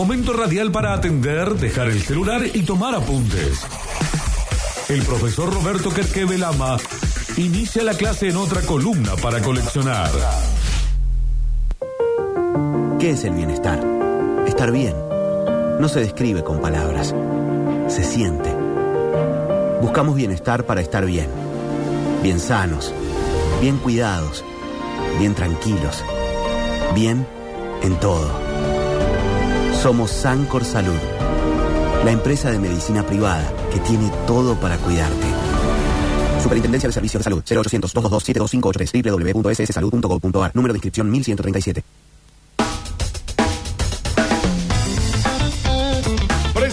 Momento radial para atender, dejar el celular y tomar apuntes. El profesor Roberto Kerkeve inicia la clase en otra columna para coleccionar. ¿Qué es el bienestar? Estar bien. No se describe con palabras. Se siente. Buscamos bienestar para estar bien. Bien sanos. Bien cuidados. Bien tranquilos. Bien en todo. Somos Sancor Salud. La empresa de medicina privada que tiene todo para cuidarte. Superintendencia de Servicios de Salud 0800 222 72583 www.sssalud.gov.ar Número de inscripción 1137.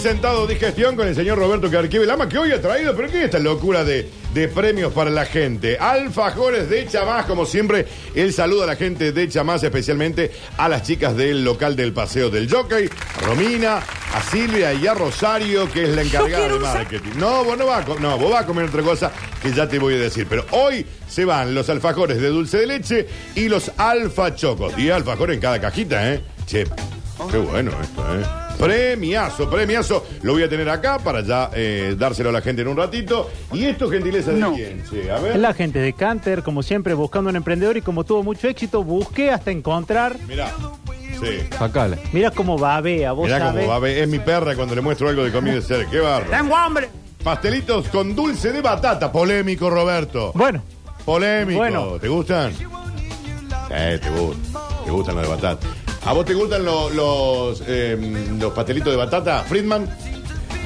Presentado digestión con el señor Roberto Carquive Lama, que hoy ha traído, pero ¿qué es esta locura de, de premios para la gente? Alfajores de Chamás, como siempre, el saludo a la gente de Chamás, especialmente a las chicas del local del Paseo del Jockey, a Romina, a Silvia y a Rosario, que es la encargada de marketing. No, vos no vas a, no, vos vas a comer otra cosa que ya te voy a decir. Pero hoy se van los alfajores de dulce de leche y los alfa chocos. 10 alfajores en cada cajita, ¿eh? Che, qué bueno esto, ¿eh? Premiazo, premiazo. Lo voy a tener acá para ya eh, dárselo a la gente en un ratito. ¿Y esto, gentileza de No. quién? Che, a ver. Es la gente de Canter, como siempre, buscando un emprendedor y como tuvo mucho éxito, busqué hasta encontrar. Mirá. Sí. Sacale. Mira cómo babea, vos Mirá sabés. cómo va a ver. Es mi perra cuando le muestro algo de comida de ser. Qué barro. ¡Tengo hambre! Pastelitos con dulce de batata. Polémico, Roberto. Bueno, Polémico. Bueno. ¿Te gustan? Eh, te gustan. Te gustan los de batata. ¿A vos te gustan lo- los, eh, los pastelitos de batata, Friedman?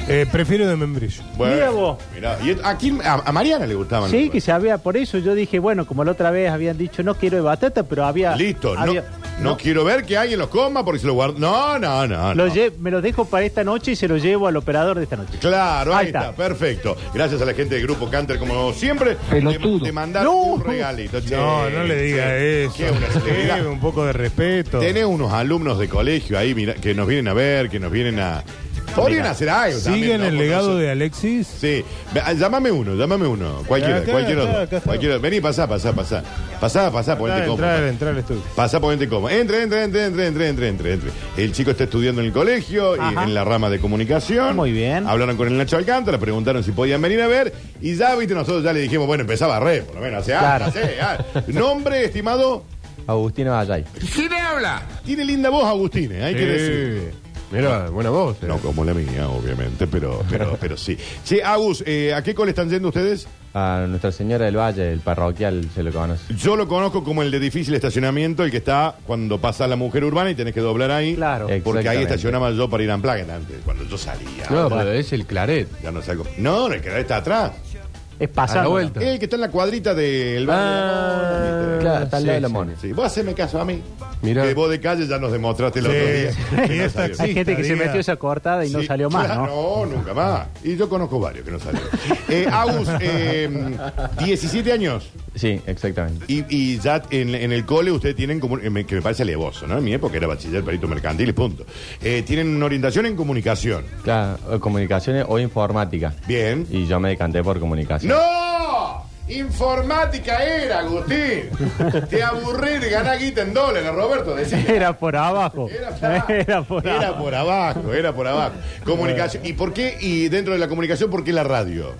Eh, prefiero de membrillo. Mira vos. Mirá, y a, quién- a, a Mariana le gustaban. sí, que se había, por eso yo dije, bueno, como la otra vez habían dicho, no quiero de batata, pero había. Listo, no, había- no, quiero ver que alguien los coma porque se los guarda. No, no, no. Lo no. lle- me los dejo para esta noche y se los llevo al operador de esta noche. Claro, ahí, Ahí está. está. perfecto. Gracias a la gente del Grupo Canter, como siempre, Pelotudo. de, de mandar No. un regalito. Che, No, no le diga eso. que una celebridad. Un poco de respeto. Tenés unos alumnos de colegio ahí mira, que nos vienen a ver, que nos vienen a... Podrían hacer algo también, ¿Siguen ¿no? el legado de Alexis? Sí, Ve, ah, llámame uno, llámame uno. Cualquiera, Acá, cualquiera. acá, dos. acá está. Vení, pasá, pasá, pasá. Pasá, pasá, ponete cómodo. entrar, entrar al estudio. Pasá, ponete cómodo. Entre, entre, entre, entre, entre, entre, entre, entre. El chico está estudiando en el colegio y Ajá. en la rama de comunicación. Muy bien. Hablaron con el Nacho Alcántara, preguntaron si podían venir a ver. Y ya, viste, nosotros ya le dijimos, bueno, empezaba a re, por lo menos. O sea, Claro. Nombre, estimado. Agustina Vallay. Tiene linda voz, Agustín, ¿eh? hay que decir. Mira, buena voz. eh. No como la mía, obviamente, pero, pero, pero sí. Che, Agus, eh, ¿a qué cole están yendo ustedes? A Nuestra Señora del Valle, el parroquial, se lo conoce. Yo lo conozco como el de difícil estacionamiento, el que está cuando pasa la mujer urbana y tenés que doblar ahí. Claro. Porque ahí Exactamente. estacionaba yo para ir a Amplagen antes, cuando yo salía. No, pero es el claret. Ya no salgo. No, el que está atrás. Es pasando. A la vuelta. El que está en la cuadrita del barrio de la Mona, ¿viste? Claro, está al lado de la sí, mona. Sí, vos haceme caso a mí. Mirá. Que vos de calle ya nos demostraste el otro día. que Y no es salió. Hay gente que se metió esa cortada y no Sí, salió más, claro, ¿no? No, nunca más. Y yo conozco varios que no salieron. Eh, Agus, eh, 17 años. Sí, exactamente. Y, y ya en, en el cole ustedes tienen, como, eh, me- que me parece alevoso, ¿no? En mi época era bachiller, perito mercantil y punto. Eh, tienen una orientación en comunicación. Claro, comunicaciones o informática. Bien. Y yo me decanté por ¡No! Informática era, Agustín. Te aburrí de ganar guita en dólares, Roberto. Decía. Era por abajo. Era, Era por era abajo. por abajo, era por abajo. Comunicación. ¿Y por qué? Y dentro de la comunicación, ¿por qué la radio?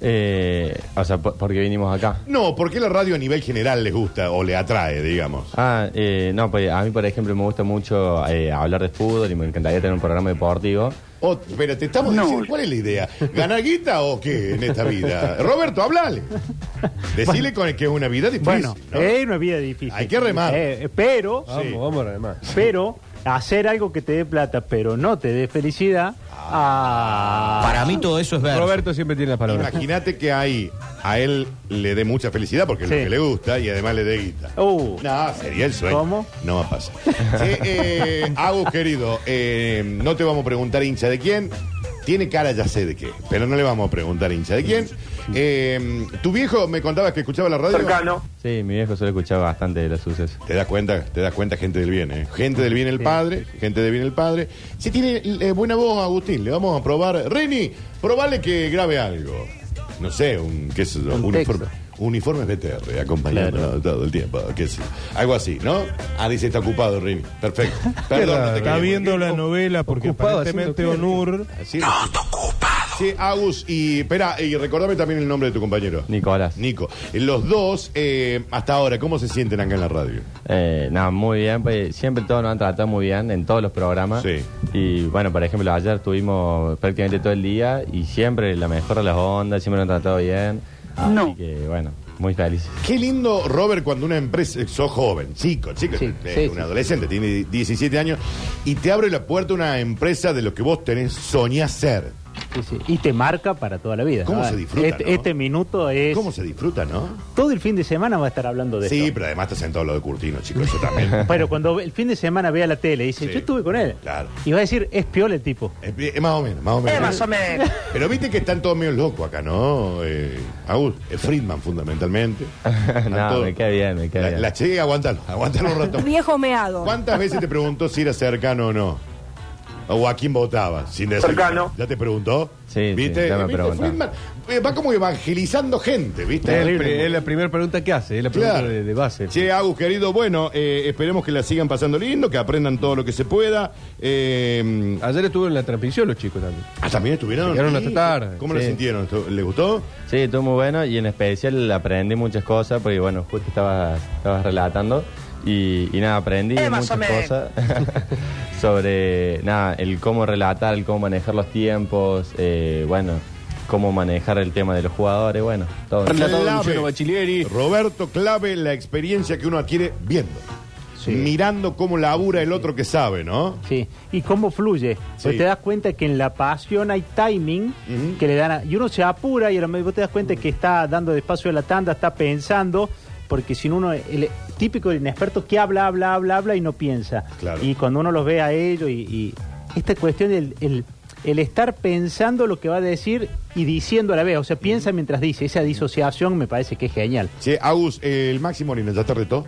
Eh, o sea, por- porque vinimos acá. No, ¿por qué la radio a nivel general les gusta o le atrae, digamos? Ah, eh, no, pues a mí, por ejemplo, me gusta mucho eh, hablar de fútbol y me encantaría tener un programa deportivo. Oh, pero te estamos diciendo, ¿cuál es la idea? ¿Ganar guita o qué en esta vida? Roberto, hablale. Decile con que es una vida difícil. Bueno, ¿no? es una vida difícil. Hay que remar. Eh, pero, Vamos, vamos además. pero, hacer algo que te dé plata, pero no te dé felicidad. Ah, Para mí todo eso es verso. Roberto siempre tiene las palabras. Imagínate que ahí a él le dé mucha felicidad porque es lo que le gusta y además le dé guita. Uh, No, sería el sueño. ¿Cómo? No va a pasar. Sí, eh, Agus, querido, eh, no te vamos a preguntar hincha de quién. Tiene cara, ya sé de qué, pero no le vamos a preguntar hincha de quién. Eh, ¿Tu viejo me contabas que escuchaba la radio? cercano. Sí, mi viejo suele escuchar bastante de los sucesos. Te das cuenta, te das cuenta, gente del bien, ¿eh? Gente del bien el padre, gente del bien el padre. Si tiene eh, buena voz, Agustín, le vamos a probar. Reni, probale que grabe algo. No sé, un, qué sé yo, Un un, texto. informe, uniformes BTR, acompañando todo el tiempo. qué sé yo. Algo así, ¿no? Ah, dice, está ocupado, Rini. Perfecto. Perdón, no te Está quería- viendo la novela porque Ocupado aparentemente qué? Onur Así Sí, Agus, y espera, y recordame también el nombre de tu compañero. Nicolás. Nico. Los dos, eh, hasta ahora, ¿cómo se sienten acá en la radio? Eh, nada, muy bien, pues siempre todos nos han tratado muy bien en todos los programas. Sí. Y bueno, por ejemplo, ayer estuvimos prácticamente todo el día y siempre la mejor de las ondas, siempre nos han tratado bien. No. Así que bueno, muy felices. Qué lindo, Robert, cuando una empresa, sos joven, chico, chico, Sí, eh, sí, un sí. adolescente, tiene 17 años, y te abre la puerta una empresa de lo que vos tenés, soñás ser. Sí, sí. Y te marca para toda la vida. ¿Cómo Ah, se disfruta, Este, no? este minuto es. ¿Cómo se disfruta, no? Todo el fin de semana va a estar hablando de Sí, esto. pero además estás sentado al lado de Curtino, chicos, eso también. Pero cuando el fin de semana vea la tele y dice, Sí. yo estuve con él. Claro. Y va a decir, es piola el tipo. Es, es más o menos, más o menos. más o menos. Pero viste que están todos medio locos acá, ¿no? Eh, Agus, es Friedman fundamentalmente. No, todos- me queda bien, me queda La, bien. la che, aguántalo, aguántalo un rato. Viejo meado. ¿Cuántas veces te preguntó si era cercano o no? ¿O a quién votaba? Sin decir- Cercano. ¿Ya te preguntó? Sí, ¿Viste? sí, ya me ¿Viste? preguntó. Friedman, eh, va como evangelizando gente, ¿viste? Es, la primera pregunta que hace, es la pregunta Claro. de, de base. Che, Agus, querido, bueno, eh, esperemos que la sigan pasando lindo, que aprendan todo lo que se pueda. Eh, Ayer estuvo en la transmisión los chicos también. ah, también estuvieron. Llegaron Sí. hasta tarde. ¿Cómo lo Sí. sintieron? ¿Esto- ¿Les gustó? Sí, estuvo muy bueno y en especial aprendí muchas cosas porque, bueno, justo estabas, estabas relatando y, y nada, aprendí más o muchas menos. cosas sobre, nada, el cómo relatar, el cómo manejar los tiempos, eh, bueno, cómo manejar el tema de los jugadores, bueno, todo. Clave. Roberto, clave la experiencia que uno adquiere viendo. Sí. Mirando cómo labura el otro que sabe, ¿no? Sí. ¿Y cómo fluye? Sí. te das cuenta que en la pasión hay timing que le dan a- Y uno se apura y a lo mejor te das cuenta que está dando despacio a la tanda, está pensando, porque si no uno, el típico del inexperto que habla, habla, habla, habla y no piensa. Claro. Y cuando uno los ve a ellos y, y esta cuestión del el, el estar pensando lo que va a decir y diciendo a la vez, o sea, piensa mientras dice, esa disociación me parece que es genial. Che, Agus, eh, el Máximo Moreno, ¿ya te retó?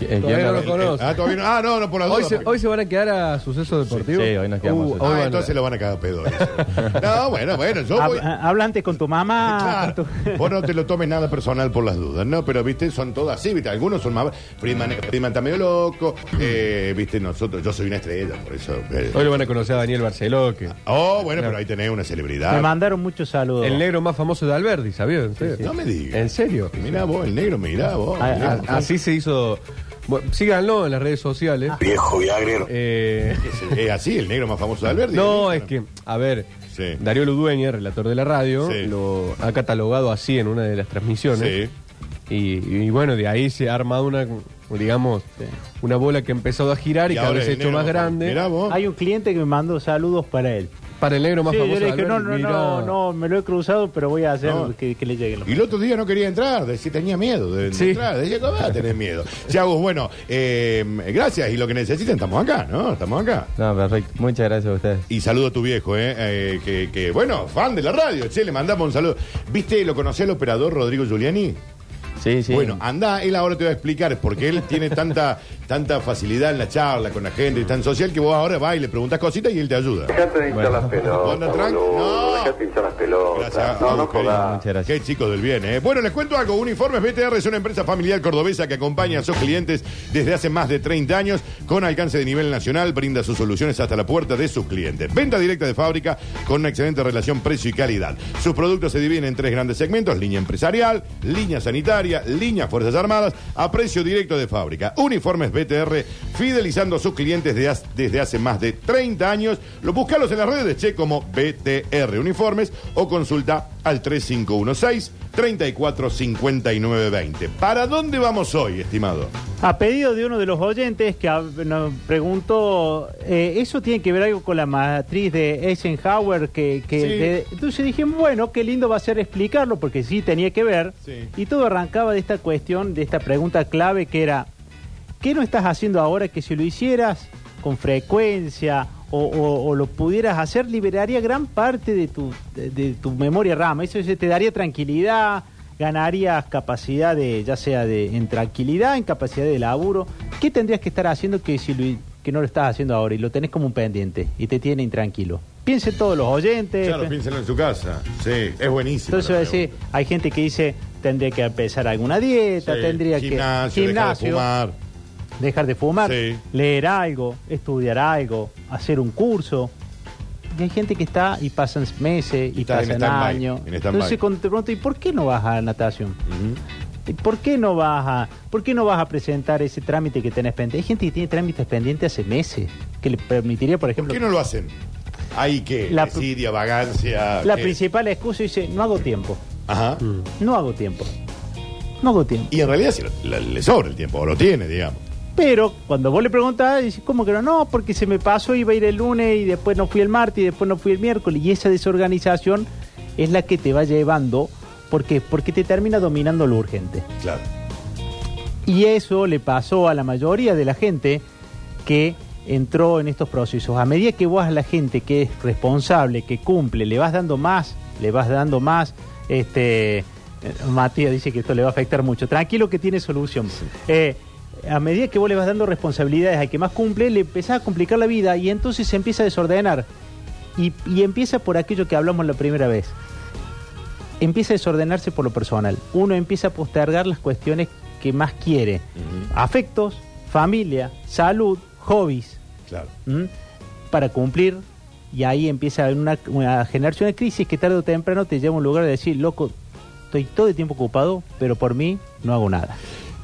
Eh, Todavía no lo conozco. Ah, todavía no. Ah, no, no, por la Hoy duda. se, hoy se van a quedar a suceso deportivo. Sí, hoy nos quedamos a Uh, Suceso. hoy Ah, van a- entonces lo van a cagar pedo. eso. No, bueno, bueno, yo Hab- voy... Habla antes con tu mamá. Claro, con tu- vos no te lo tomes nada personal por las dudas, ¿no? Pero, viste, son todas así, viste, algunos son más... Friedman, Friedman está medio loco, eh, viste, nosotros, yo soy una estrella, por eso... eh. Hoy lo van a conocer a Daniel Barceló, que Oh, bueno, pero ahí tenés una celebridad. Me mandaron muchos saludos. el negro más famoso de Alberdi, ¿sabían ustedes? No me digas. ¿En serio? Mirá vos, el negro, mirá vos. Ah, mirá. ah, Así se hizo. Bueno, síganlo en las redes sociales. Viejo viagrero. Eh, Es así, el negro más famoso de Alberti. no, es que, a ver, Sí. Darío Ludueña, relator de la radio, Sí. lo ha catalogado así en una de las transmisiones. Sí. Y, y bueno, de ahí se ha armado una, digamos, una bola que ha empezado a girar y, Y cada ahora vez se ha el hecho negro más grande. Mirá vos. Hay un cliente que me mandó saludos para él. Para el negro más Sí, famoso yo le de dije, no, no, mirá. no, no, me lo he cruzado, pero voy a hacer No. que, que le lleguen los Y el otro día no quería entrar, decía tenía miedo de, de Sí. entrar. Decía, ¿cómo a tener miedo? Chagos, bueno, eh, gracias. Y lo que necesiten, estamos acá, ¿no? Estamos acá. No, perfecto. Muchas gracias a ustedes. Y saludo a tu viejo, ¿eh? Eh, que, que, bueno, fan de la radio, che, le mandamos un saludo. ¿Viste, lo conocí al operador Rodrigo Giuliani? Sí, sí. Bueno, anda, él ahora te va a explicar, porque él tiene tanta, tanta facilidad en la charla con la gente, y tan social, que vos ahora vas y le preguntas cositas y él te ayuda. Dejate de hinchar Bueno. las ¿Onda, pelotas. Boludo. No. Dejate de hinchar las pelotas. Gracias. No, no querido. Muchas gracias. Qué chicos del bien, ¿eh? Bueno, les cuento algo. Uniformes BTR es una empresa familiar cordobesa que acompaña a sus clientes desde hace más de 30 años con alcance de nivel nacional. Brinda sus soluciones hasta la puerta de sus clientes. Venta directa de fábrica con una excelente relación precio y calidad. Sus productos se dividen en tres grandes segmentos: línea empresarial, línea sanitaria, línea Fuerzas Armadas, a precio directo de fábrica. Uniformes BTR, fidelizando a sus clientes desde hace más de 30 años. Lo buscalos en las redes de Che como BTR Uniformes o consulta al 3516 345920. ¿Para dónde vamos hoy, estimado? A pedido de uno de los oyentes que nos preguntó, eh, ¿eso tiene que ver algo con la matriz de Eisenhower? Que, que Sí. de- entonces dije, bueno, qué lindo va a ser explicarlo, porque sí tenía que ver. Sí. Y todo arrancaba de esta cuestión, de esta pregunta clave que era, ¿qué no estás haciendo ahora que si lo hicieras con frecuencia o, o- o lo pudieras hacer, liberaría gran parte de tu, de, de tu memoria RAM? Eso te daría tranquilidad, ganarías capacidad de, ya sea de en tranquilidad, en capacidad de laburo. ¿Qué tendrías que estar haciendo que, si lo- que no lo estás haciendo ahora y lo tenés como un pendiente y te tiene intranquilo? Piensen todos los oyentes. Claro, piénselo en su casa. Sí, es buenísimo. entonces decir, hay gente que dice, tendría que empezar alguna dieta, Sí, tendría gimnasio, que dejar de fumar. Dejar de fumar, Sí. leer algo, estudiar algo, hacer un curso. Y hay gente que está y pasan meses y pasan años. en. Entonces cuando te pregunto, ¿y por qué no vas a natación? ¿Y ¿Por qué no vas a, por qué no vas a presentar ese trámite que tenés pendiente? Hay gente que tiene trámites pendientes hace meses, que le permitiría, por ¿Por ejemplo, qué no lo hacen? Hay que La- desidia, vagancia. la ¿qué? principal excusa dice, no hago tiempo, Ajá. no hago tiempo, no hago tiempo. Y en realidad sí, le, le sobra el tiempo, o lo tiene, digamos. Pero cuando vos le preguntás, dice, ¿cómo que no? No, porque se me pasó, iba a ir el lunes y después no fui el martes y después no fui el miércoles. Y esa desorganización es la que te va llevando. ¿Por qué? Porque te termina dominando lo urgente. Claro. Y eso le pasó a la mayoría de la gente que entró en estos procesos. A medida que vos a la gente que es responsable, que cumple, le vas dando más, le vas dando más, este, eh, Matías dice que esto le va a afectar mucho. Tranquilo que tiene solución. Eh, a medida que vos le vas dando responsabilidades al que más cumple, le empezás a complicar la vida y entonces se empieza a desordenar. Y, y empieza por aquello que hablamos la primera vez empieza a desordenarse por lo personal. Uno empieza a postergar las cuestiones que más quiere. Afectos, familia, salud, hobbies, Claro. ¿m? para cumplir. Y ahí empieza una, una- generarse una crisis que tarde o temprano te lleva a un lugar de decir, loco, estoy todo el tiempo ocupado, pero por mí no hago nada.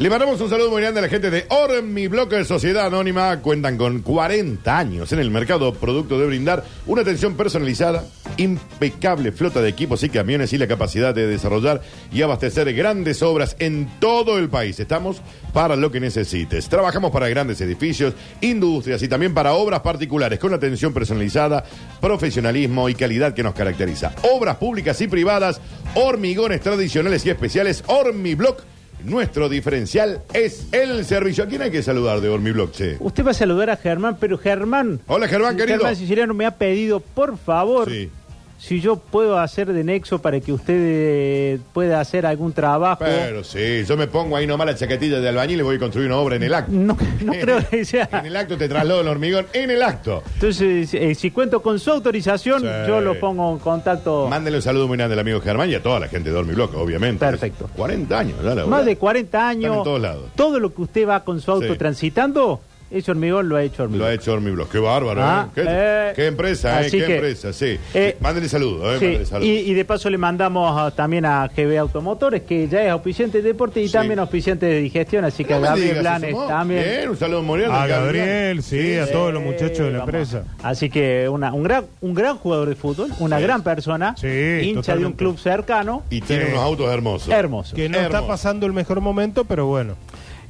Le mandamos un saludo muy grande a la gente de Ormi Bloque de Sociedad Anónima. Cuentan con 40 años en el mercado producto de brindar una atención personalizada, impecable flota de equipos y camiones y la capacidad de desarrollar y abastecer grandes obras en todo el país. Estamos para lo que necesites. Trabajamos para grandes edificios, industrias y también para obras particulares con atención personalizada, profesionalismo y calidad que nos caracteriza. Obras públicas y privadas, hormigones tradicionales y especiales, Hormiblock. Nuestro diferencial es el servicio. ¿A quién hay que saludar de Hormiblock, che? Usted va a saludar a Germán, pero Germán... Hola, Germán, querido. Germán Siciliano me ha pedido, por favor, Sí. Si yo puedo hacer de nexo para que usted eh, pueda hacer algún trabajo. Pero sí, yo me pongo ahí nomás la chaquetilla de albañil y voy a construir una obra en el acto. No, no creo que sea. En el acto te traslado el hormigón, en el acto. Entonces, eh, si cuento con su autorización, Sí. yo lo pongo en contacto. Mándale un saludo muy grande al amigo Germán y a toda la gente de Hormiblock, obviamente. Perfecto. 40 años, ya la Más de 40 años. Están en todos lados. Todo lo que usted va con su auto Sí. transitando, ese hormigón lo ha hecho Lo hormigón. ha hecho Hormiblock. Qué bárbaro, Ah, ¿eh? ¿Qué, eh, qué empresa, ¿eh? Qué que- empresa, sí. Eh, Mándale saludo, ¿eh? Sí, saludo. y, y de paso le mandamos ah, también a GB Automotores, que ya es auspiciante de deporte y Sí. también auspiciante de digestión, así que No a Gabriel digas Blanes también. Bien, un saludo grande. A Gabriel, sí, a todos los muchachos de la Vamos. empresa. Así que una- un, gran, un gran jugador de fútbol, una Sí. gran persona, Sí, hincha de un club cercano, Y tiene Sí. unos autos hermosos. hermoso. Que no está pasando el mejor momento, pero bueno,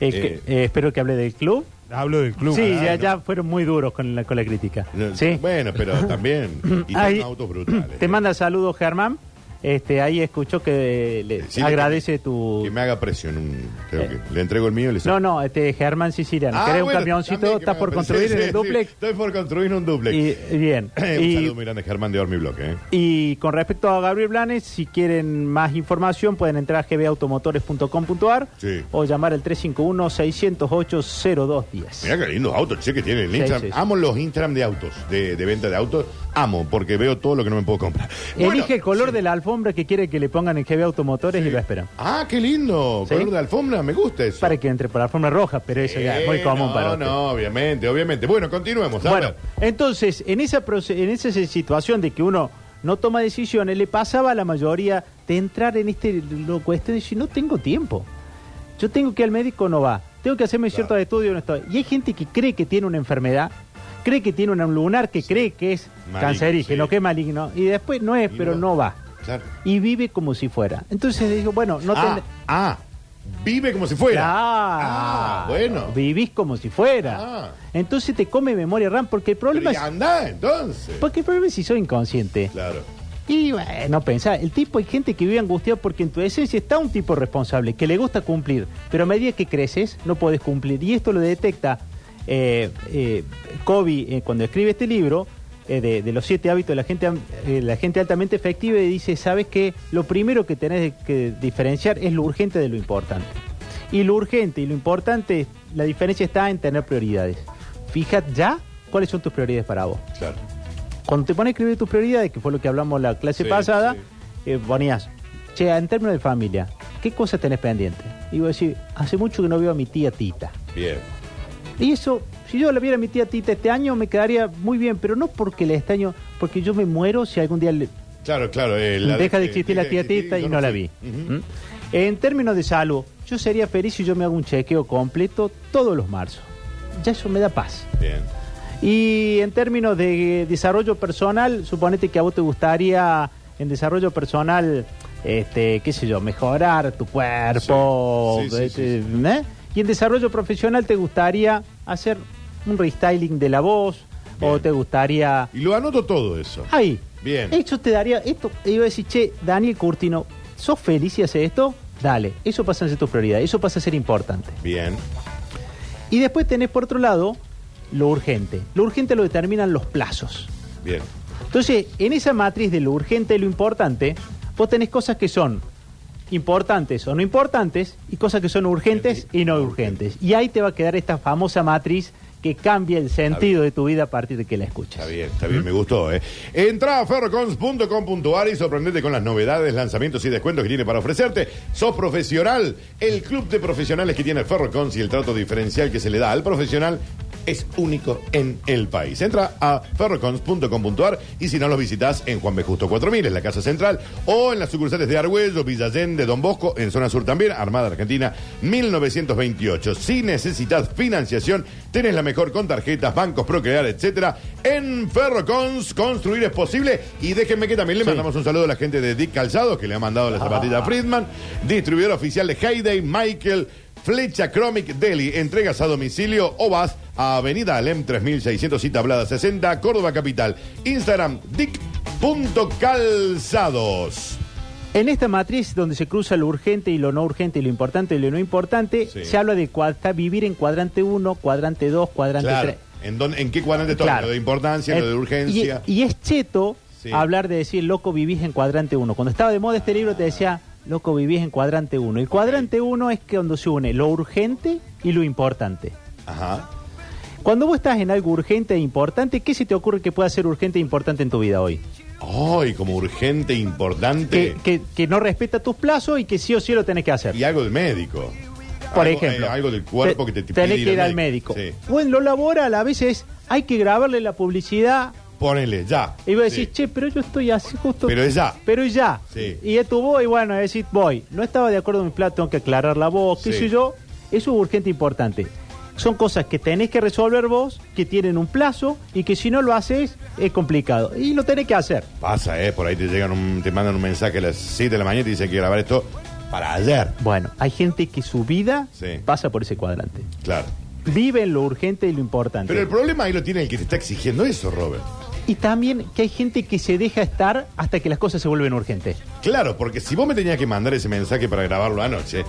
Eh, que- eh, espero que hable del club. Hablo del club. sí, Ah, ya, fueron muy duros con la, con la crítica. No, Sí. Bueno, pero también. Y tiene autos brutales. Te manda saludos, Germán. Este, ahí escuchó que le agradece que- tu... Que me haga presión. Un, creo que le entrego el mío y le No, no, este Germán Siciliano. Ah, ¿Querés bueno, un camioncito? también que ¿Estás me por haga construir en el Sí, duplex? Estoy por construir un duplex. Y, bien. un Y- saludo muy grande, Germán de Hormiblock, ¿eh? Y con respecto a Gabriel Blanes, si quieren más información pueden entrar a gbautomotores.com.ar Sí. o llamar al 351-608-0210. Mirá qué lindos autos, che, que tiene el Sí, Instagram. sí, sí. Amo los Instagram de autos, de, de venta de autos. Amo, porque veo todo lo que no me puedo comprar. Bueno, Elige el color sí. de la alfombra que quiere que le pongan en GB Automotores y lo esperan. Ah, qué lindo. Sí. Color de alfombra, me gusta eso. Para que entre por la alfombra roja, pero eso ya es muy común no, para usted. No, obviamente, obviamente. Bueno, continuemos. Bueno, ver. entonces, en esa, en esa situación de que uno no toma decisiones, le pasaba a la mayoría de entrar en este lo cuestión de decir, no tengo tiempo. Yo tengo que ir al médico, no va. Tengo que hacerme ciertos estudios, no estoy. Y hay gente que cree que tiene una enfermedad, cree que tiene un lunar, que cree que es Maligno, cancerígeno, sí. que es maligno, y después no es, Y pero no. no va. Claro. Y vive como si fuera. Entonces digo, bueno, no ah, ten- ah, vive como si fuera. Ah, bueno. Vivís como si fuera. Ah. Entonces te come memoria RAM, porque el problema Pero es... anda, entonces. Porque el problema es si soy inconsciente. Claro. Y bueno, pensá, el tipo, hay gente que vive angustiado porque en tu esencia está un tipo responsable, que le gusta cumplir, pero a medida que creces no puedes cumplir. Y esto lo detecta eh, eh, Kobe eh, cuando escribe este libro eh, de, de los siete hábitos de la gente, eh, la gente altamente efectiva y dice, sabes que lo primero que tenés que diferenciar es lo urgente de lo importante. Y lo urgente y lo importante, la diferencia está en tener prioridades. Fíjate ya cuáles son tus prioridades para vos. Claro. Cuando te pones a escribir tus prioridades, que fue lo que hablamos la clase Sí, pasada, sí. eh, ponías, che, en términos de familia, ¿qué cosas tenés pendiente? Y voy a decir, hace mucho que no veo a mi tía Tita. Bien. Y eso, si yo la viera a mi tía Tita este año, me quedaría muy bien, pero no porque le extraño, porque yo me muero si algún día le- Claro, claro. eh, la- deja de eh, existir la tía Tita y no la vi. ¿Mm? En términos de salud, yo sería feliz si yo me hago un chequeo completo todos los marzos. Ya eso me da paz. Bien. Y en términos de desarrollo personal, suponete que a vos te gustaría en desarrollo personal, este, qué sé yo, mejorar tu cuerpo. Sí, sí, sí, este, ¿eh? Y en desarrollo profesional te gustaría hacer un restyling de la voz o te gustaría... Y lo anoto todo eso. Ahí. Bien. Eso te daría, esto, iba a decir, che, Daniel Curtino, ¿sos feliz si haces esto? Dale, eso pasa a ser tu prioridad, eso pasa a ser importante. Bien. Y después tenés por otro lado lo urgente. Lo urgente lo determinan los plazos. Bien. Entonces, en esa matriz de lo urgente y lo importante, vos tenés cosas que son importantes o no importantes y cosas que son urgentes y no urgentes. Y ahí te va a quedar esta famosa matriz que cambia el sentido de tu vida a partir de que la escuchas. Está bien, está bien, me gustó, ¿eh? Entra a ferrocons.com.ar y sorprendete con las novedades, lanzamientos y descuentos que tiene para ofrecerte. Sos profesional, el club de profesionales que tiene Ferrocons y el trato diferencial que se le da al profesional es único en el país. Entra a ferrocons.com.ar y si no los visitas en Juan B. Justo 4000, en la Casa Central, o en las sucursales de Argüello, Villallén, de Don Bosco, en zona sur también, Armada Argentina, 1928. Si necesitas financiación, tenés la mejor con tarjetas, bancos, procrear, etcétera. En Ferrocons, construir es posible. Y déjenme que también le mandamos un saludo a la gente de Dick Calzado, que le ha mandado la zapatilla a Friedman, distribuidor oficial de Hayday, Michael. Flecha Chromic Deli, entregas a domicilio o vas a Avenida Alem 3600 y Tablada 60, Córdoba Capital. Instagram, dick.calzados. En esta matriz donde se cruza lo urgente y lo no urgente y lo importante y lo no importante, Sí. se habla de cuadra- vivir en cuadrante 1, cuadrante 2, cuadrante Claro. 3. ¿En, dónde- ¿En qué cuadrante? Claro. Lo de importancia, lo de Eh, urgencia. Y, y es cheto Sí. hablar de decir, loco, vivís en cuadrante 1. Cuando estaba de moda este libro te decía, loco, vivís en cuadrante 1. El cuadrante 1 es que cuando se une lo urgente y lo importante. Ajá. Cuando vos estás en algo urgente e importante, ¿qué se te ocurre que pueda ser urgente e importante en tu vida hoy? Ay, como urgente, importante. Que, que- que no respeta tus plazos y que sí o sí lo tenés que hacer. Y algo del médico. Por Algo- ejemplo, eh, algo del cuerpo te- que te, te tenés que ir al médico. Sí. Bueno, lo laboral a veces hay que grabarle la publicidad Ponele, ya. y vos decís, Sí. che, pero yo estoy así justo. Pero es ya. Pero ya. Sí. Y es tu voz y bueno, decís, voy. No estaba de acuerdo con mi plato, tengo que aclarar la voz, qué Sí. sé yo. Eso es urgente e importante. Son cosas que tenés que resolver vos, que tienen un plazo y que si no lo haces es complicado. Y lo tenés que hacer. Pasa, ¿eh? Por ahí te llegan un, te mandan un mensaje a las 7 de la mañana y te dicen que grabar esto para ayer. Bueno, hay gente que su vida Sí. pasa por ese cuadrante. Claro. Vive en lo urgente y lo importante. Pero el problema ahí lo tiene el que te está exigiendo eso, Robert. Y también que hay gente que se deja estar hasta que las cosas se vuelven urgentes. Claro, porque si vos me tenías que mandar ese mensaje para grabarlo anoche,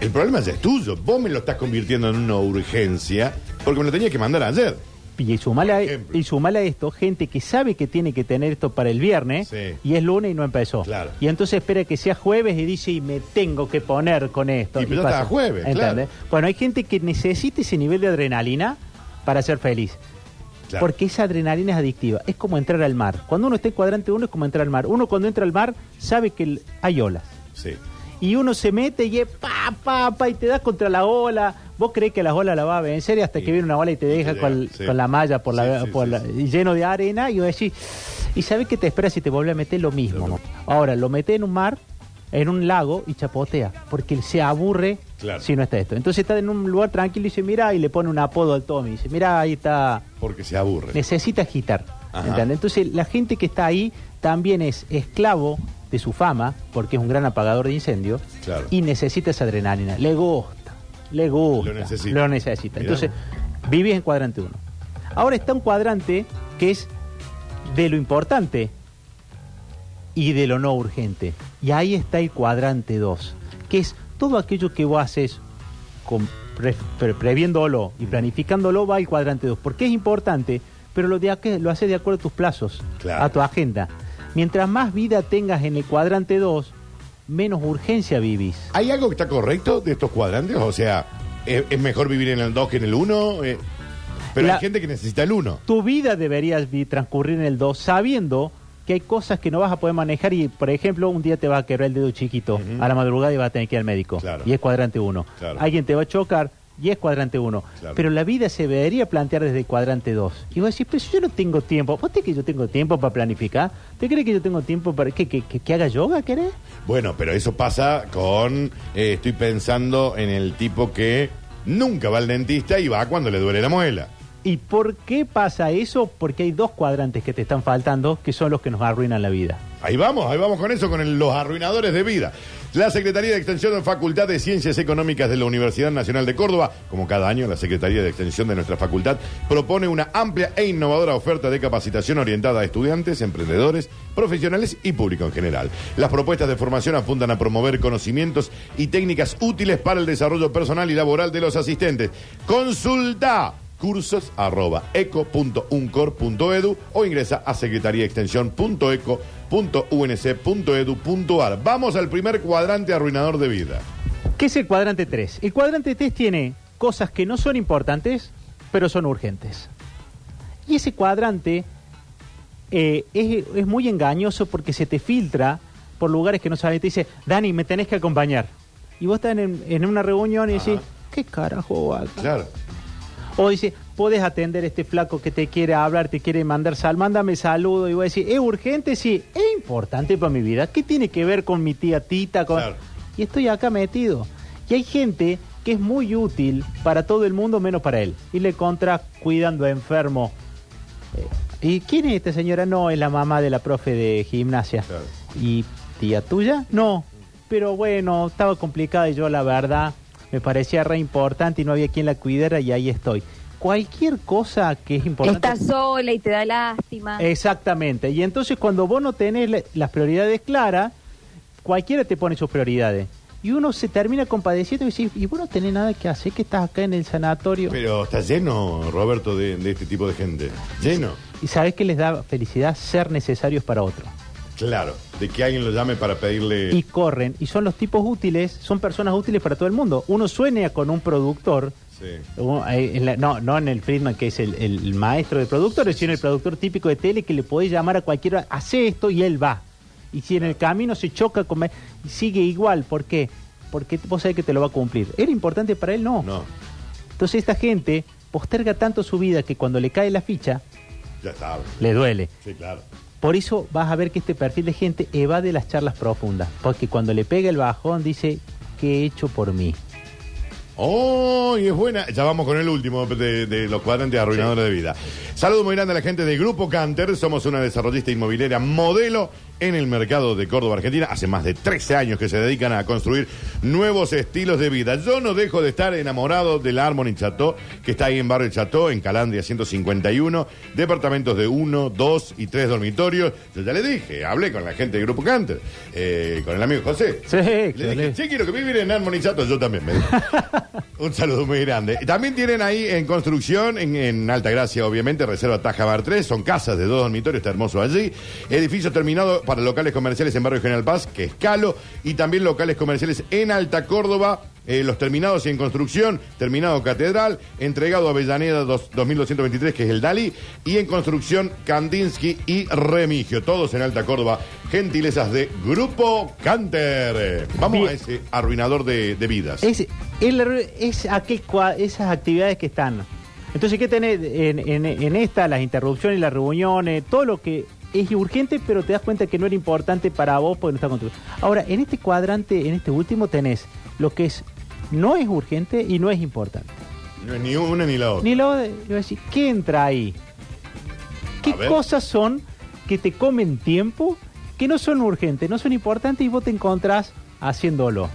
el problema ya es tuyo. Vos me lo estás convirtiendo en una urgencia porque me lo tenías que mandar ayer. Y sumale a, ejemplo. y sumale a esto gente que sabe que tiene que tener esto para el viernes Sí. y es lunes y no empezó. Claro. Y entonces espera que sea jueves y dice, y me tengo que poner con esto. Y ya pasa. jueves, claro. Bueno, hay gente que necesita ese nivel de adrenalina para ser feliz. Claro. Porque esa adrenalina es adictiva. Es como entrar al mar. Cuando uno está en cuadrante uno es como entrar al mar. Uno cuando entra al mar sabe que hay olas. Sí. Y uno se mete y es pa, pa, pa, y te das contra la ola. Vos crees que la ola la va a vencer y hasta Sí. que viene una ola y te deja con, la malla por la, por y lleno de arena y vos decís, y sabés que te esperas si te vuelve a meter lo mismo. Ahora, lo mete en un mar, en un lago y chapotea, porque se aburre Claro. si no está esto. Entonces está en un lugar tranquilo y dice, mira, y le pone un apodo al Tommy. Dice, mira, ahí está Porque se aburre. necesita agitar. Entonces la gente que está ahí también es esclavo de su fama, porque es un gran apagador de incendios, Claro. y necesita esa adrenalina. Le gusta, le gusta. Lo necesita. Lo necesita. Mirá. Entonces, vivís en cuadrante 1. Ahora está un cuadrante que es de lo importante y de lo no urgente. Y ahí está el cuadrante 2, que es todo aquello que vos haces con, pre- pre- previéndolo y planificándolo va al cuadrante 2, porque es importante, pero lo, de lo haces de acuerdo a tus plazos, Claro. a tu agenda. Mientras más vida tengas en el cuadrante 2, menos urgencia vivís. ¿Hay algo que está correcto de estos cuadrantes? O sea, ¿es, es mejor vivir en el 2 que en el 1? pero La- hay gente que necesita el 1. Tu vida debería transcurrir en el 2 sabiendo que hay cosas que no vas a poder manejar y, por ejemplo, un día te va a quebrar el dedo chiquito a la madrugada y vas a tener que ir al médico. Claro. Y es cuadrante 1. Claro. Alguien te va a chocar y es cuadrante 1. Claro. Pero la vida se debería plantear desde cuadrante 2. Y vos decís, pero yo no tengo tiempo. ¿Vos te que yo tengo tiempo para planificar? ¿Te crees que yo tengo tiempo para que, que, que- que haga yoga, querés? Bueno, pero eso pasa con. eh, estoy pensando en el tipo que nunca va al dentista y va cuando le duele la muela. ¿Y por qué pasa eso? Porque hay dos cuadrantes que te están faltando que son los que nos arruinan la vida. Ahí vamos, ahí vamos con eso, con los arruinadores de vida. La Secretaría de Extensión de Facultad de Ciencias Económicas de la Universidad Nacional de Córdoba, como cada año la Secretaría de Extensión de nuestra facultad, propone una amplia e innovadora oferta de capacitación orientada a estudiantes, emprendedores, profesionales y público en general. Las propuestas de formación apuntan a promover conocimientos y técnicas útiles para el desarrollo personal y laboral de los asistentes. Consulta cursos arroba eco.uncor.edu o ingresa a secretariaextensión.eco.unc.edu.ar. Vamos al primer cuadrante arruinador de vida. ¿Qué es el cuadrante 3? El cuadrante 3 tiene cosas que no son importantes, pero son urgentes. Y ese cuadrante eh, es, es muy engañoso porque se te filtra por lugares que no sabes. Te dice, Dani, me tenés que acompañar. Y vos estás en, en una reunión y decís, ¿qué carajo acá? Claro. O dice, puedes atender a este flaco que te quiere hablar, te quiere mandar sal, mándame saludo. Y voy a decir, ¿es urgente? Sí, es importante para mi vida. ¿Qué tiene que ver con mi tía Tita? Con... Claro. Y estoy acá metido. Y hay gente que es muy útil para todo el mundo menos para él. Y le contra cuidando a enfermo. Eh, ¿Y quién es esta señora? No, es la mamá de la profe de gimnasia. Claro. ¿Y tía tuya? No. Pero bueno, estaba complicada y yo la verdad me parecía re importante y no había quien la cuidara y ahí estoy. Cualquier cosa que es importante. Estás sola y te da lástima. Exactamente. Y entonces cuando vos no tenés la- las prioridades claras, cualquiera te pone sus prioridades. Y uno se termina compadeciendo y dice, y vos no tenés nada que hacer, que estás acá en el sanatorio. Pero está lleno, Roberto, de, de este tipo de gente. Lleno. Y sabés que les da felicidad ser necesarios para otro. Claro. De que alguien lo llame para pedirle. Y corren, y son los tipos útiles, son personas útiles para todo el mundo. Uno sueña con un productor, Sí. uno, en la- no, no en el Friedman que es el, el- maestro de productores, sino el productor típico de tele que le podés llamar a cualquiera, hace esto y él va. Y si en el camino se choca, con, sigue igual. ¿Por qué? Porque vos sabés que te lo va a cumplir. ¿Era importante para él? No. No, Entonces esta gente posterga tanto su vida que cuando le cae la ficha, ya le duele. Sí, claro. Por eso vas a ver que este perfil de gente evade las charlas profundas. Porque cuando le pega el bajón dice, ¿qué he hecho por mí? Oh, y es buena. Ya vamos con el último de, de los cuadrantes arruinadores de vida. Saludos muy grande a la gente de Grupo Canter. Somos una desarrollista inmobiliaria modelo en el mercado de Córdoba, Argentina. Hace más de 13 años que se dedican a construir nuevos estilos de vida. Yo no dejo de estar enamorado del Harmony Chateau, que está ahí en Barrio Chateau, en Calandria 151. Departamentos de 1, 2 y 3 dormitorios. Yo ya le dije, hablé con la gente de Grupo Canter, eh, con el amigo José. Sí, Le dije, che, quiero que vivir en Harmony Chateau. Yo también me dijo. Un saludo muy grande. También tienen ahí en construcción, en, en Alta Gracia, obviamente, Reserva Taja Bar 3. Son casas de dos dormitorios, está hermoso allí. Edificio terminado para locales comerciales en Barrio General Paz, que es Calo. Y también locales comerciales en Alta Córdoba. eh, los terminados y en construcción, terminado Catedral, entregado a Avellaneda dos- 2223, que es el Dalí, y en construcción Kandinsky y Remigio, todos en Alta Córdoba, gentilezas de Grupo Canter. Vamos Bien. a ese arruinador de, de vidas. Es, el- es aquel esas actividades que están. Entonces, ¿qué tenés en, en, en esta? Las interrupciones, las reuniones, todo lo que es urgente, pero te das cuenta que no era importante para vos porque no está con tu- Ahora, en este cuadrante, en este último, tenés lo que es no es urgente y no es importante. No es ni una ni la otra. Ni lo de, yo decir, ¿qué entra ahí? ¿Qué cosas son que te comen tiempo, que no son urgentes, no son importantes y vos te encontrás haciéndolo?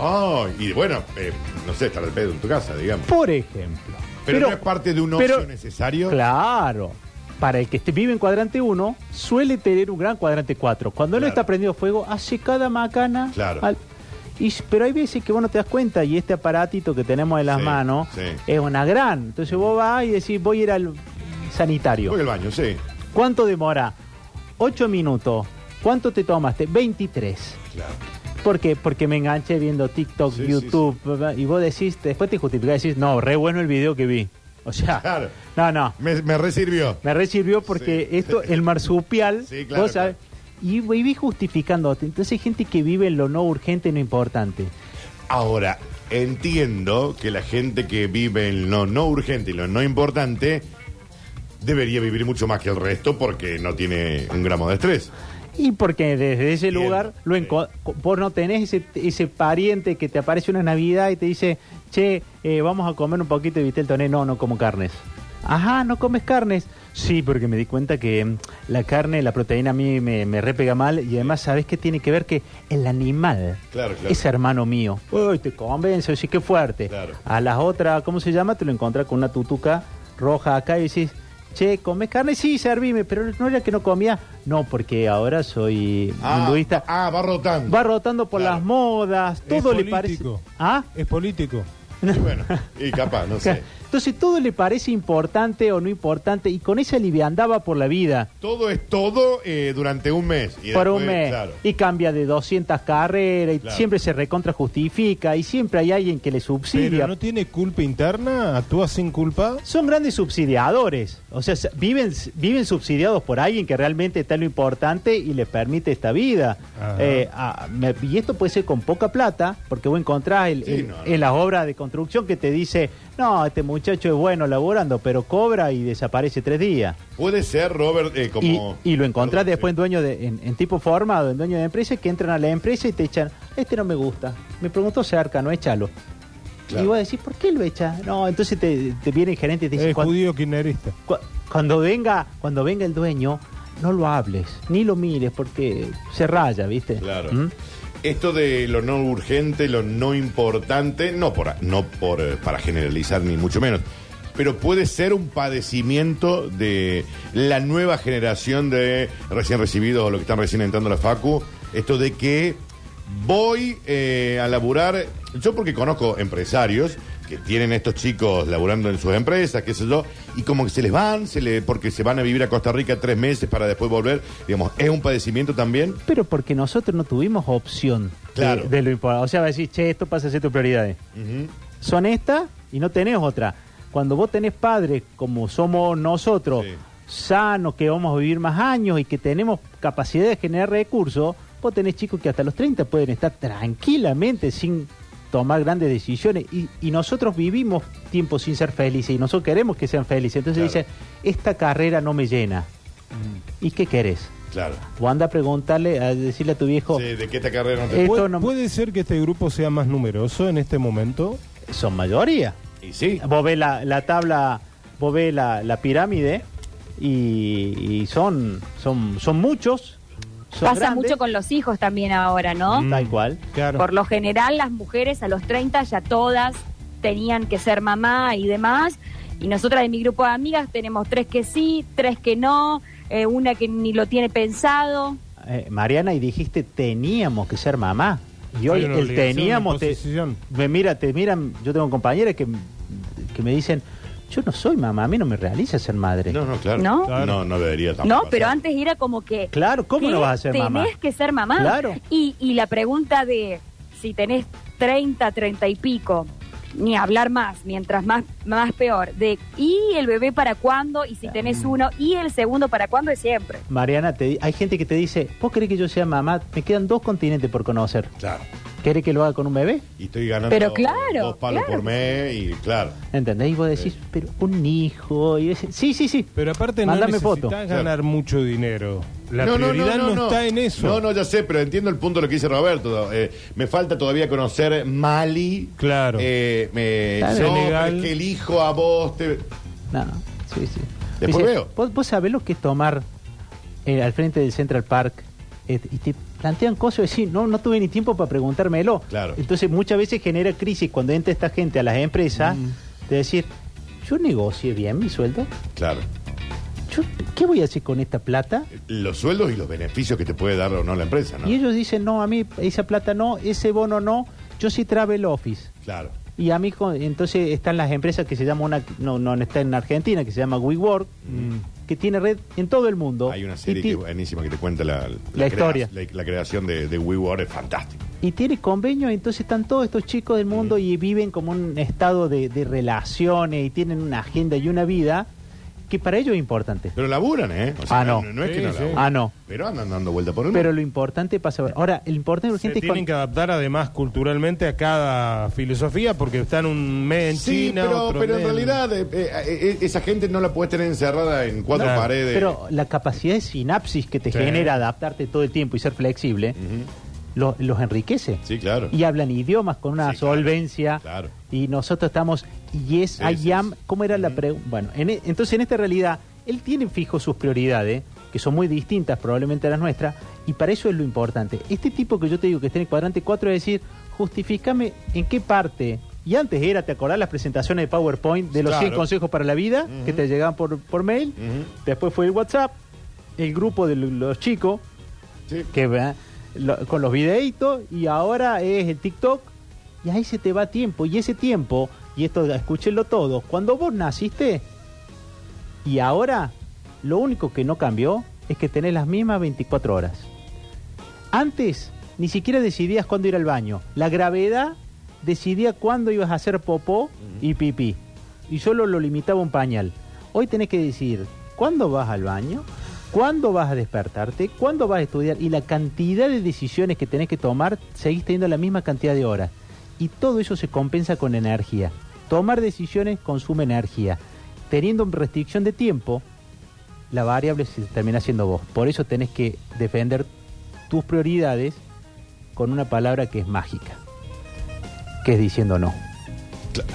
Ah, y bueno, eh, no sé, estar al pedo en tu casa, digamos. Por ejemplo. Pero, no es parte de un ocio pero- necesario. Claro. Para el que vive en cuadrante 1, suele tener un gran cuadrante 4. Cuando él Claro. está prendido fuego, hace cada macana. Claro. al- y, pero hay veces que vos no te das cuenta y este aparatito que tenemos en las Sí, manos sí. es una gran. Entonces vos vas y decís, voy a ir al sanitario. Voy al baño, sí. ¿Cuánto demora? 8 minutos. ¿Cuánto te tomaste? 23. Claro. ¿Por qué? Porque me enganché viendo TikTok, Sí, YouTube, y vos decís, después te justificás decís, no, re bueno el video que vi. O sea, Claro. no, no. Me, me resirvió. Me resirvió porque Sí. esto, el marsupial, Sí, claro, vos sabés, y viví justificándote. Entonces hay gente que vive en lo no urgente y no importante. Ahora, entiendo que la gente que vive en lo no urgente y lo no importante debería vivir mucho más que el resto porque no tiene un gramo de estrés. Y porque desde ese Bien, lugar lo sí. vos no tenés ese, ese pariente que te aparece una Navidad y te dice, che, eh, vamos a comer un poquito de vitel toné. No, no como carnes. Ajá, ¿no comes carnes? Sí, porque me di cuenta que mm, la carne, la proteína a mí me, me repega mal y además, ¿sabes qué tiene que ver? Que el animal Claro, claro. es hermano mío. Uy, te convence, sí, qué fuerte. Claro. A las otras, ¿cómo se llama? Te lo encuentras con una tutuca roja acá y decís, che, ¿comes carne? Sí, servime, pero no era que no comía. No, porque ahora soy Ah, hinduista. ah, va rotando. Va rotando por Claro. las modas, Es todo le parece. político. ¿Ah? Es político. Y bueno, y capaz, no sé. Entonces todo le parece importante o no importante y con esa liviandad va por la vida. Todo es todo eh, durante un mes. Y por después, un mes. claro. Y cambia de 200 carreras y Claro. siempre se recontra justifica y siempre hay alguien que le subsidia. Pero no tiene culpa interna, actúa sin culpa. Son grandes subsidiadores. O sea, se- viven, viven subsidiados por alguien que realmente está en lo importante y les permite esta vida. Eh, me- y esto puede ser con poca plata, porque vos encontrás el- Sí, el- no, no. en las obras de construcción que te dice, no, este muchacho es bueno laborando, pero cobra y desaparece tres días. Puede ser, Robert, eh, como. Y, y lo encontrás Perdón, después en dueño de, en, en tipo formado, en dueño de empresa, que entran a la empresa y te echan, este no me gusta. Me preguntó cerca, no échalo. Claro. Y vos decís, ¿por qué lo echa? No, entonces te, te viene el gerente y te dice, Es "Cuan- judío kirchnerista. cu- cuando venga, cuando venga el dueño, no lo hables, ni lo mires, porque se raya, ¿viste? Claro. ¿Mm? Esto de lo no urgente, lo no importante, no por no por eh, para generalizar ni mucho menos, pero puede ser un padecimiento de la nueva generación de recién recibidos o los que están recién entrando a la facu, esto de que voy eh, a laburar, yo porque conozco empresarios que tienen estos chicos laburando en sus empresas, qué sé yo, y como que se les van, se le, porque se van a vivir a Costa Rica tres meses para después volver, digamos, es un padecimiento también. Pero porque nosotros no tuvimos opción de- Claro. de, lo importante. O sea, va a decir, che, esto pasa a ser tu prioridades. Son estas y no tenés otra. Cuando vos tenés padres como somos nosotros, Sí. sanos, que vamos a vivir más años y que tenemos capacidad de generar recursos, vos tenés chicos que hasta los 30 pueden estar tranquilamente sin tomar grandes decisiones y, y nosotros vivimos tiempo sin ser felices y nosotros queremos que sean felices. Entonces Claro. dicen, esta carrera no me llena. ¿Y qué querés? Claro. O anda a preguntarle, a decirle a tu viejo, Sí, de que esta carrera no te... ¿Puede, Esto no- puede ser que este grupo sea más numeroso en este momento? son mayoría. Y sí. Vos ves la, la tabla, vos ves la, la pirámide y, y son, son, son muchos. Pasa grandes, mucho con los hijos también ahora, ¿no? Mm. Tal cual. Claro. Por lo general, las mujeres a los 30 ya todas tenían que ser mamá y demás. Y nosotras de mi grupo de amigas tenemos tres que sí, tres que no, eh, una que ni lo tiene pensado. Eh, Mariana, y dijiste teníamos que ser mamá. Y hoy el teníamos. Te, me mira, te miran. Yo tengo compañeras que, que me dicen: Yo no soy mamá, a mí no me realiza ser madre. No, no, claro. ¿No? Claro. No, no debería tampoco. No, pero antes era como que... Claro, ¿cómo no vas a ser tenés mamá? que ser mamá. Claro. Y, y la pregunta de si tenés 30, 30 y pico, ni hablar más, mientras más, más peor, de ¿y el bebé para cuándo? Y si tenés uno, ¿y el segundo para cuándo? Es siempre. Mariana, te di- hay gente que te dice: ¿Vos querés que yo sea mamá? Me quedan dos continentes por conocer. Claro. ¿Querés que lo haga con un bebé? Y estoy ganando Pero claro, dos palos claro. por mes y claro. ¿Entendés? Y vos decís, pero un hijo. Y decís, sí, sí, sí. Pero aparte no necesitas foto. ganar mucho dinero. La prioridad no, está en eso. No, no, ya sé, pero entiendo el punto de lo que dice Roberto. Eh, me falta todavía conocer Mali. Claro. Eh, me, no, Senegal. es que elijo a vos. te- No, sí, sí. Después veo. ¿vos, vos sabés lo que es tomar eh, al frente del Central Park eh, y te plantean cosas y decís, no, no tuve ni tiempo para preguntármelo. Claro. Entonces muchas veces genera crisis cuando entra esta gente a las empresas Mm. de decir, yo negocié bien mi sueldo. Claro. Yo, ¿Qué voy a hacer con esta plata? Los sueldos y los beneficios que te puede dar o no la empresa, ¿no? Y ellos dicen, no, a mí esa plata no, ese bono no, yo sí travel office. Claro. Y a mí, entonces están las empresas que se llama una, no, no está en Argentina, que se llama WeWork, que tiene red en todo el mundo. Hay una serie que es buenísima que te cuenta la, La crea- historia. La, la creación de, de WeWork es fantástica. y tiene convenio, entonces están todos estos chicos del mundo y viven como un estado de, de relaciones y tienen una agenda y una vida que para ellos es importante. Pero laburan, ¿eh? O Ah, no. No, es que Sí, no sí. laburan. Ah, no. Pero andan dando vuelta por el Pero mundo. lo importante pasa. Ahora, el importante y Se urgente es tienen que adaptar además culturalmente a cada filosofía porque están un mes en Sí, China, pero, otro pero en mes realidad eh, eh, eh, esa gente no la puedes tener encerrada en cuatro Claro. paredes. Pero la capacidad de sinapsis que te Sí. genera adaptarte todo el tiempo y ser flexible, lo- los enriquece. Sí, claro. Y hablan idiomas con una Sí, claro. solvencia. Claro. Y nosotros estamos. Yes, Sí, I sí, am. sí. ¿Cómo era la pregunta? Bueno, en e- entonces en esta realidad, él tiene fijo sus prioridades, que son muy distintas probablemente a las nuestras, y para eso es lo importante. Este tipo que yo te digo que está en el cuadrante 4 es decir, justifícame en qué parte. Y antes era, ¿te acordás las presentaciones de PowerPoint de los Claro. 100 consejos para la vida que te llegaban por, por mail? Después fue el WhatsApp, el grupo de los chicos, Sí. que lo- con los videitos y ahora es el TikTok y ahí se te va tiempo y ese tiempo y esto escúchenlo todos cuando vos naciste y ahora lo único que no cambió es que tenés las mismas 24 horas. Antes ni siquiera decidías cuándo ir al baño. La gravedad decidía cuándo ibas a hacer popó y pipí. Y solo lo limitaba un pañal. Hoy tenés que decidir cuándo vas al baño cuándo vas a despertarte, cuándo vas a estudiar y la cantidad de decisiones que tenés que tomar, seguís teniendo la misma cantidad de horas. Y todo eso se compensa con energía. Tomar decisiones consume energía. Teniendo restricción de tiempo, la variable se termina siendo vos. Por eso tenés que defender tus prioridades con una palabra que es mágica, que es diciendo no.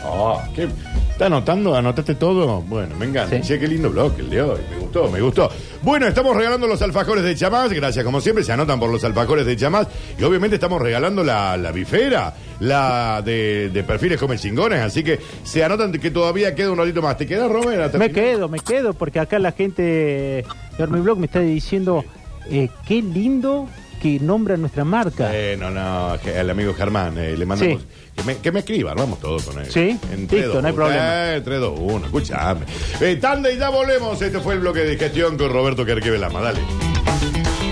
Ah, ¿qué? ¿Está anotando? ¿Anotaste todo? Bueno, me encanta. Sí. Che, qué lindo blog el de hoy. Me gustó, me gustó. Bueno, estamos regalando los alfajores de chamás. Gracias, como siempre, se anotan por los alfajores de chamás. Y obviamente estamos regalando la, la bifera, la de, de perfiles come chingones. Así que se anotan que todavía queda un ratito más. ¿Te queda, Romero? Me quedo, me quedo, porque acá la gente de Blog me está diciendo eh, qué lindo que nombra nuestra marca. Eh, no, no, el amigo Germán, eh, le mandamos. Sí. Que, me, que me escriba, vamos todos con él. Sí, En listo, no hay problema. Eh, 3, 2, 1, escuchame. Eh, tanda y ya volvemos. Este fue el bloque de gestión con Roberto Kerkevelama. Dale.